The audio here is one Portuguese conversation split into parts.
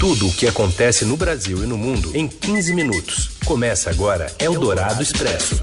Tudo o que acontece no Brasil e no mundo em 15 minutos. Começa agora Eldorado Expresso.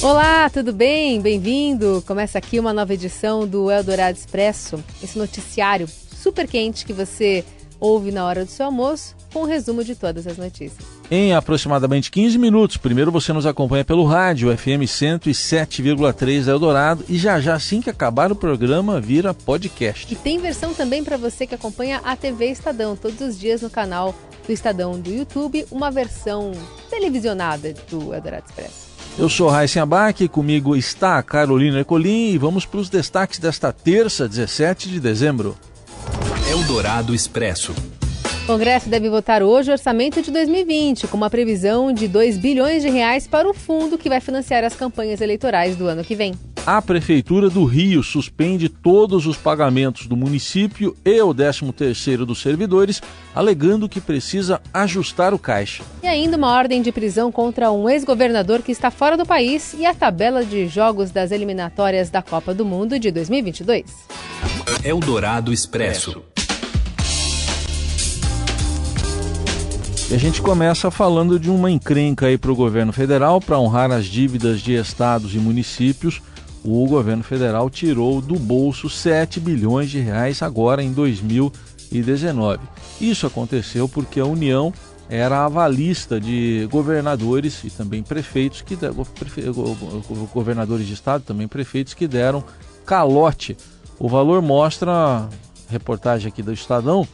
Olá, tudo bem? Bem-vindo! Começa aqui uma nova edição do Eldorado Expresso, esse noticiário super quente que você ouve na hora do seu almoço, com um resumo de todas as notícias em aproximadamente 15 minutos. Primeiro você nos acompanha pelo rádio FM 107,3 Eldorado e já já assim que acabar o programa vira podcast. E tem versão também para você que acompanha a TV Estadão todos os dias no canal do Estadão do YouTube, uma versão televisionada do Eldorado Expresso. Eu sou Raíssa Abac, comigo está a Carolina Ercolim e vamos para os destaques desta terça, 17 de dezembro. Eldorado Expresso. O Congresso deve votar hoje o orçamento de 2020, com uma previsão de 2 bilhões de reais para o fundo que vai financiar as campanhas eleitorais do ano que vem. A Prefeitura do Rio suspende todos os pagamentos do município e o 13º dos servidores, alegando que precisa ajustar o caixa. E ainda uma ordem de prisão contra um ex-governador que está fora do país e a tabela de jogos das eliminatórias da Copa do Mundo de 2022. Eldorado Expresso. E a gente começa falando de uma encrenca aí para o governo federal para honrar as dívidas de estados e municípios. O governo federal tirou do bolso 7 bilhões de reais agora em 2019. Isso aconteceu porque a União era avalista de governadores e também prefeitos que governadores de estado, também prefeitos que deram calote. O valor mostra reportagem aqui do Estadão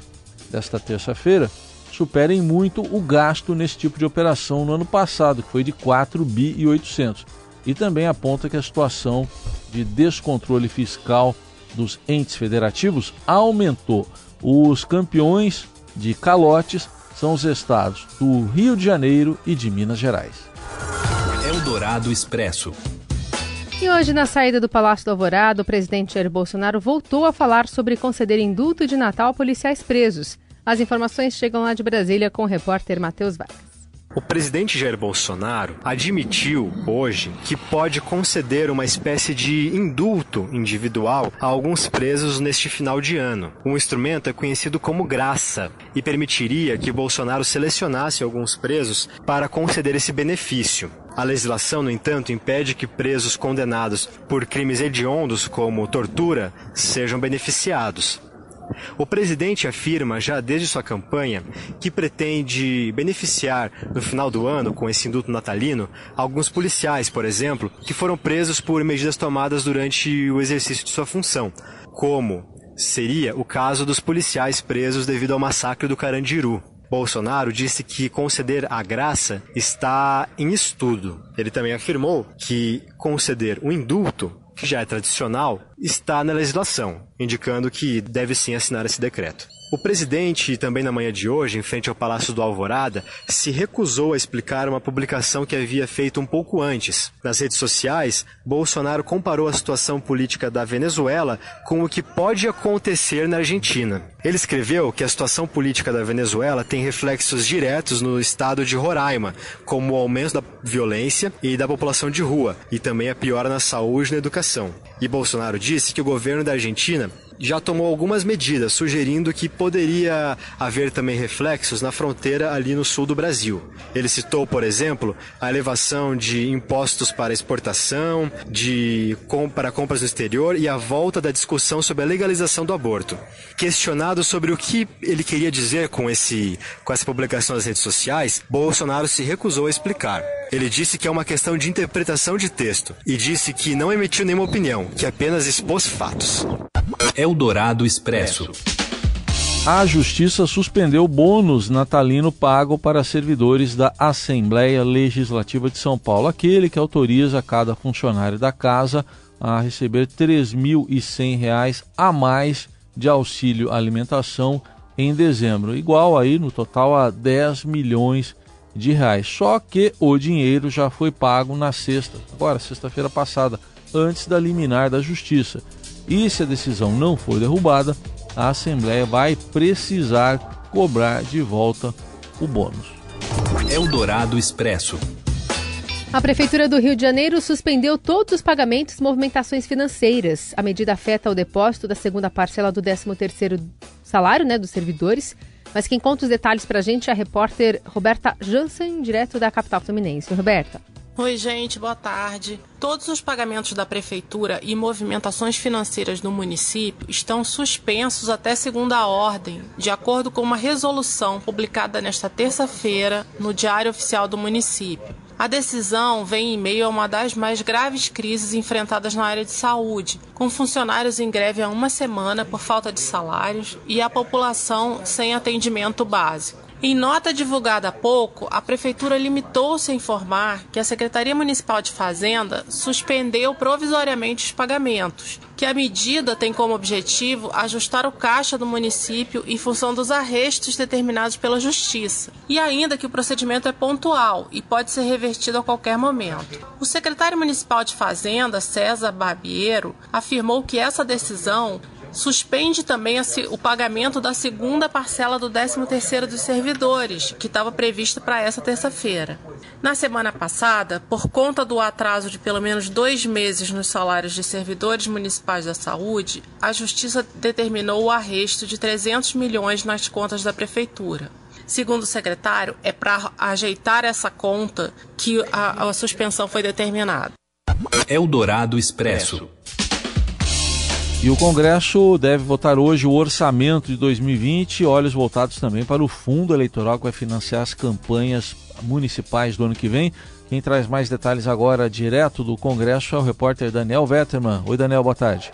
desta terça-feira superem muito o gasto nesse tipo de operação no ano passado, que foi de 4 bi e 800. E também aponta que a situação de descontrole fiscal dos entes federativos aumentou. Os campeões de calotes são os estados do Rio de Janeiro e de Minas Gerais. Eldorado Expresso. E hoje, na saída do Palácio do Alvorada, o presidente Jair Bolsonaro voltou a falar sobre conceder indulto de Natal a policiais presos. As informações chegam lá de Brasília com o repórter Matheus Vargas. O presidente Jair Bolsonaro admitiu hoje que pode conceder uma espécie de indulto individual a alguns presos neste final de ano. O instrumento é conhecido como graça e permitiria que Bolsonaro selecionasse alguns presos para conceder esse benefício. A legislação, no entanto, impede que presos condenados por crimes hediondos como tortura sejam beneficiados. O presidente afirma, já desde sua campanha, que pretende beneficiar no final do ano, com esse indulto natalino, alguns policiais, por exemplo, que foram presos por medidas tomadas durante o exercício de sua função, como seria o caso dos policiais presos devido ao massacre do Carandiru. Bolsonaro disse que conceder a graça está em estudo. Ele também afirmou que conceder o indulto que já é tradicional, está na legislação, indicando que deve sim assinar esse decreto. O presidente, também na manhã de hoje, em frente ao Palácio do Alvorada, se recusou a explicar uma publicação que havia feito um pouco antes. Nas redes sociais, Bolsonaro comparou a situação política da Venezuela com o que pode acontecer na Argentina. Ele escreveu que a situação política da Venezuela tem reflexos diretos no estado de Roraima, como o aumento da violência e da população de rua, e também a piora na saúde e na educação. E Bolsonaro disse que o governo da Argentina já tomou algumas medidas, sugerindo que poderia haver também reflexos na fronteira ali no sul do Brasil. Ele citou, por exemplo, a elevação de impostos para exportação, de para compras no exterior e a volta da discussão sobre a legalização do aborto. Questionado sobre o que ele queria dizer com esse com essa publicação nas redes sociais, Bolsonaro se recusou a explicar. Ele disse que é uma questão de interpretação de texto e disse que não emitiu nenhuma opinião, que apenas expôs fatos. Eldorado Expresso. A Justiça suspendeu bônus natalino pago para servidores da Assembleia Legislativa de São Paulo, aquele que autoriza cada funcionário da casa a receber R$ 3.100 a mais de auxílio alimentação em dezembro, igual aí no total a 10 milhões de reais. Só que o dinheiro já foi pago na sexta, agora sexta-feira passada, antes da liminar da Justiça. E se a decisão não for derrubada, a Assembleia vai precisar cobrar de volta o bônus. Eldorado Expresso. A Prefeitura do Rio de Janeiro suspendeu todos os pagamentos e movimentações financeiras. A medida afeta o depósito da segunda parcela do 13º salário né, dos servidores. Mas quem conta os detalhes para a gente é a repórter Roberta Jansen, direto da capital fluminense. Roberta. Oi, gente, boa tarde. Todos os pagamentos da prefeitura e movimentações financeiras no município estão suspensos até segunda ordem, de acordo com uma resolução publicada nesta terça-feira no Diário Oficial do município. A decisão vem em meio a uma das mais graves crises enfrentadas na área de saúde, com funcionários em greve há uma semana por falta de salários e a população sem atendimento básico. Em nota divulgada há pouco, a Prefeitura limitou-se a informar que a Secretaria Municipal de Fazenda suspendeu provisoriamente os pagamentos, que a medida tem como objetivo ajustar o caixa do município em função dos arrestos determinados pela Justiça, e ainda que o procedimento é pontual e pode ser revertido a qualquer momento. O secretário municipal de Fazenda, César Barbiero, afirmou que essa decisão suspende também o pagamento da segunda parcela do 13º dos servidores, que estava prevista para essa terça-feira. Na semana passada, por conta do atraso de pelo menos dois meses nos salários de servidores municipais da saúde, a Justiça determinou o arresto de 300 milhões nas contas da Prefeitura. Segundo o secretário, é para ajeitar essa conta que a, a suspensão foi determinada. Eldorado Expresso. E o Congresso deve votar hoje o orçamento de 2020, olhos voltados também para o fundo eleitoral que vai financiar as campanhas municipais do ano que vem. Quem traz mais detalhes agora, direto do Congresso, é o repórter Daniel Vetterman. Oi, Daniel, boa tarde.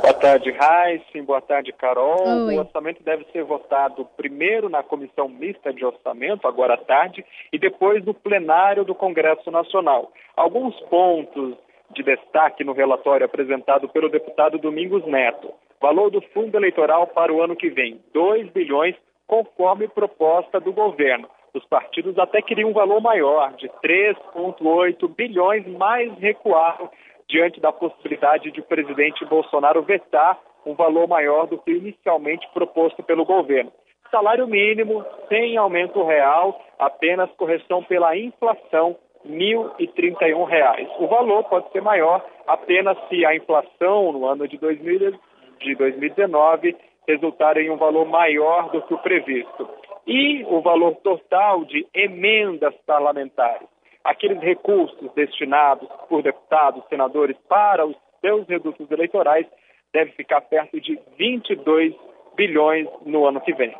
Boa tarde, Heisen. Boa tarde, Carol. Oi. O orçamento deve ser votado primeiro na Comissão Mista de Orçamento, agora à tarde, e depois no plenário do Congresso Nacional. Alguns pontos de destaque no relatório apresentado pelo deputado Domingos Neto. Valor do fundo eleitoral para o ano que vem, 2 bilhões, conforme proposta do governo. Os partidos até queriam um valor maior, de 3,8 bilhões, mas recuaram diante da possibilidade de o presidente Bolsonaro vetar um valor maior do que inicialmente proposto pelo governo. Salário mínimo, sem aumento real, apenas correção pela inflação R$ 1.031. O valor pode ser maior apenas se a inflação no ano de, 2000, de 2019 resultar em um valor maior do que o previsto. E o valor total de emendas parlamentares, aqueles recursos destinados por deputados, senadores para os seus redutos eleitorais, deve ficar perto de 22 bilhões no ano que vem.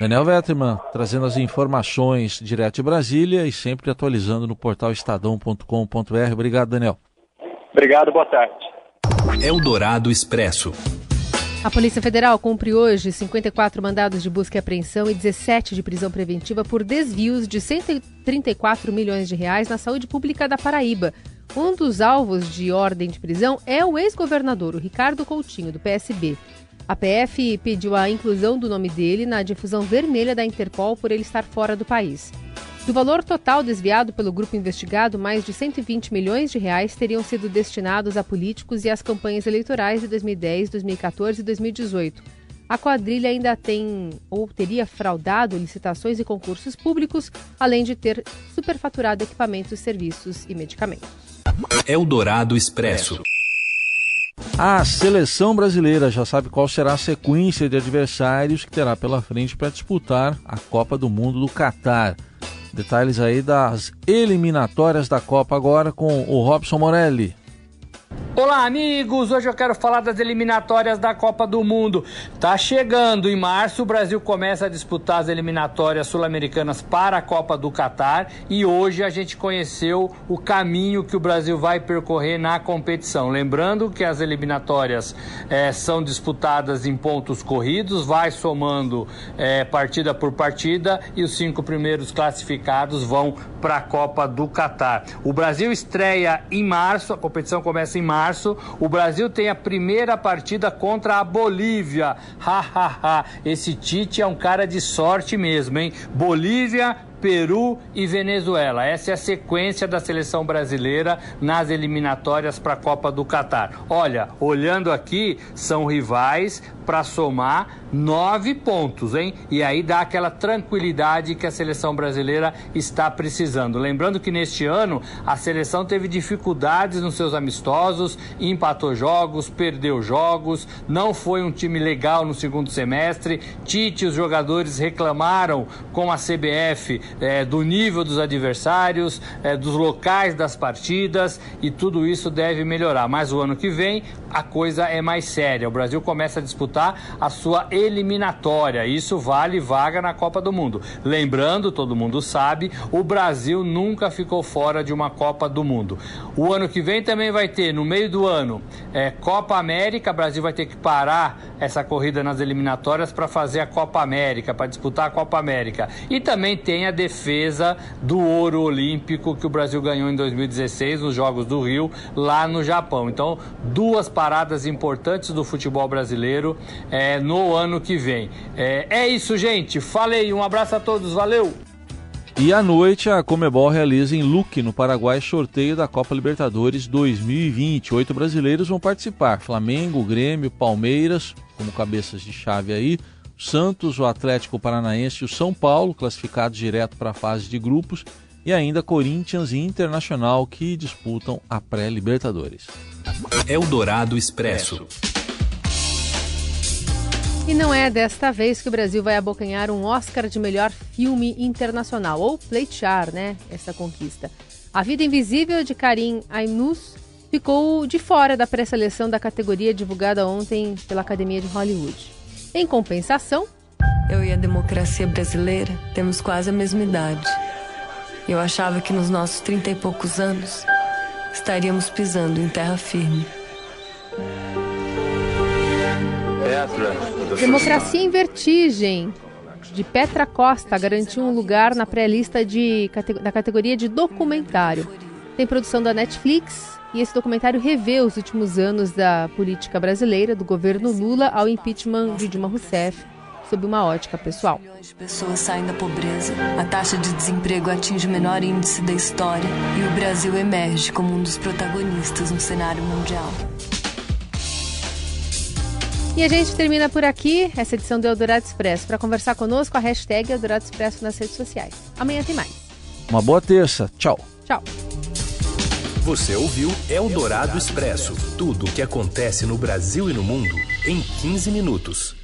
Daniel Vetterman, trazendo as informações direto de Brasília e sempre atualizando no portal estadão.com.br. Obrigado, Daniel. Obrigado, boa tarde. Eldorado Expresso. A Polícia Federal cumpre hoje 54 mandados de busca e apreensão e 17 de prisão preventiva por desvios de 134 milhões de reais na saúde pública da Paraíba. Um dos alvos de ordem de prisão é o ex-governador, o Ricardo Coutinho, do PSB. A PF pediu a inclusão do nome dele na difusão vermelha da Interpol por ele estar fora do país. Do valor total desviado pelo grupo investigado, mais de 120 milhões de reais teriam sido destinados a políticos e às campanhas eleitorais de 2010, 2014 e 2018. A quadrilha ainda tem ou teria fraudado licitações e concursos públicos, além de ter superfaturado equipamentos, serviços e medicamentos. Eldorado Expresso. A seleção brasileira já sabe qual será a sequência de adversários que terá pela frente para disputar a Copa do Mundo do Catar. Detalhes aí das eliminatórias da Copa agora com o Robson Morelli. Olá, amigos! Hoje eu quero falar das eliminatórias da Copa do Mundo. Tá chegando em março, o Brasil começa a disputar as eliminatórias sul-americanas para a Copa do Catar e hoje a gente conheceu o caminho que o Brasil vai percorrer na competição. Lembrando que as eliminatórias é, são disputadas em pontos corridos, vai somando é, partida por partida e os cinco primeiros classificados vão para a Copa do Catar. O Brasil estreia em março, a competição começa em março março, o Brasil tem a primeira partida contra a Bolívia. Ha, ha, ha. Esse Tite é um cara de sorte mesmo, hein? Bolívia, Peru e Venezuela. Essa é a sequência da seleção brasileira nas eliminatórias para a Copa do Catar. Olha, olhando aqui, são rivais para somar nove pontos, hein? E aí dá aquela tranquilidade que a seleção brasileira está precisando. Lembrando que neste ano a seleção teve dificuldades nos seus amistosos, empatou jogos, perdeu jogos, não foi um time legal no segundo semestre. Tite os jogadores reclamaram com a CBF é, do nível dos adversários, é, dos locais das partidas e tudo isso deve melhorar. Mas o ano que vem a coisa é mais séria. O Brasil começa a disputar a sua eliminatória. Isso vale vaga na Copa do Mundo. Lembrando, todo mundo sabe, o Brasil nunca ficou fora de uma Copa do Mundo. O ano que vem também vai ter, no meio do ano, é, Copa América. O Brasil vai ter que parar essa corrida nas eliminatórias para fazer a Copa América, para disputar a Copa América. E também tem a defesa do ouro olímpico que o Brasil ganhou em 2016 nos Jogos do Rio, lá no Japão. Então, duas paradas importantes do futebol brasileiro é, no ano que vem. É, é isso, gente. Falei, um abraço a todos, valeu! E à noite, a Comebol realiza em Luque, no Paraguai, sorteio da Copa Libertadores 2020. Oito brasileiros vão participar: Flamengo, Grêmio, Palmeiras, como cabeças de chave aí, Santos, o Atlético Paranaense e o São Paulo, classificados direto para a fase de grupos, e ainda Corinthians e Internacional, que disputam a pré-Libertadores. Eldorado Expresso. E não é desta vez que o Brasil vai abocanhar um Oscar de melhor filme internacional, ou pleitear, né, essa conquista. A Vida Invisível de Karim Ainus ficou de fora da pré-seleção da categoria divulgada ontem pela Academia de Hollywood. Em compensação, eu e a democracia brasileira temos quase a mesma idade. Eu achava que nos nossos trinta e poucos anos estaríamos pisando em terra firme. Democracia em Vertigem, de Petra Costa, garantiu um lugar na pré-lista da categoria de documentário. Tem produção da Netflix e esse documentário revê os últimos anos da política brasileira, do governo Lula ao impeachment de Dilma Rousseff, sob uma ótica pessoal. Milhões de pessoas saem da pobreza, a taxa de desemprego atinge o menor índice da história e o Brasil emerge como um dos protagonistas no cenário mundial. E a gente termina por aqui essa edição do Eldorado Expresso. Para conversar conosco, a hashtag Eldorado Expresso nas redes sociais. Amanhã tem mais. Uma boa terça. Tchau. Tchau. Você ouviu Eldorado Expresso tudo o que acontece no Brasil e no mundo em 15 minutos.